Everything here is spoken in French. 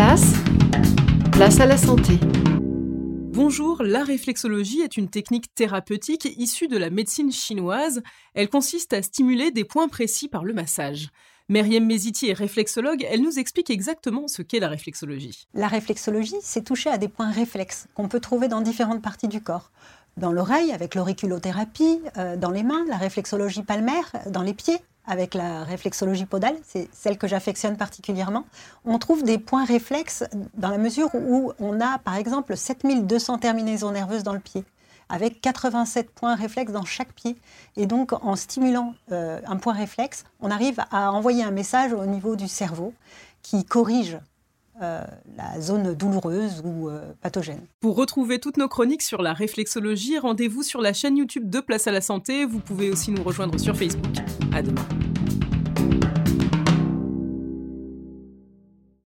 place, place à la santé. Bonjour, la réflexologie est une technique thérapeutique issue de la médecine chinoise. Elle consiste à stimuler des points précis par le massage. Meriem Meziti est réflexologue, elle nous explique exactement ce qu'est la réflexologie. La réflexologie, c'est toucher à des points réflexes qu'on peut trouver dans différentes parties du corps. Dans l'oreille, avec l'auriculothérapie, euh, dans les mains, la réflexologie palmaire, dans les pieds, avec la réflexologie podale, c'est celle que j'affectionne particulièrement, on trouve des points réflexes dans la mesure où on a par exemple 7200 terminaisons nerveuses dans le pied, avec 87 points réflexes dans chaque pied. Et donc en stimulant euh, un point réflexe, on arrive à envoyer un message au niveau du cerveau qui corrige euh, la zone douloureuse ou euh, pathogène. Pour retrouver toutes nos chroniques sur la réflexologie, rendez-vous sur la chaîne YouTube de Place à la Santé. Vous pouvez aussi nous rejoindre sur Facebook. À demain.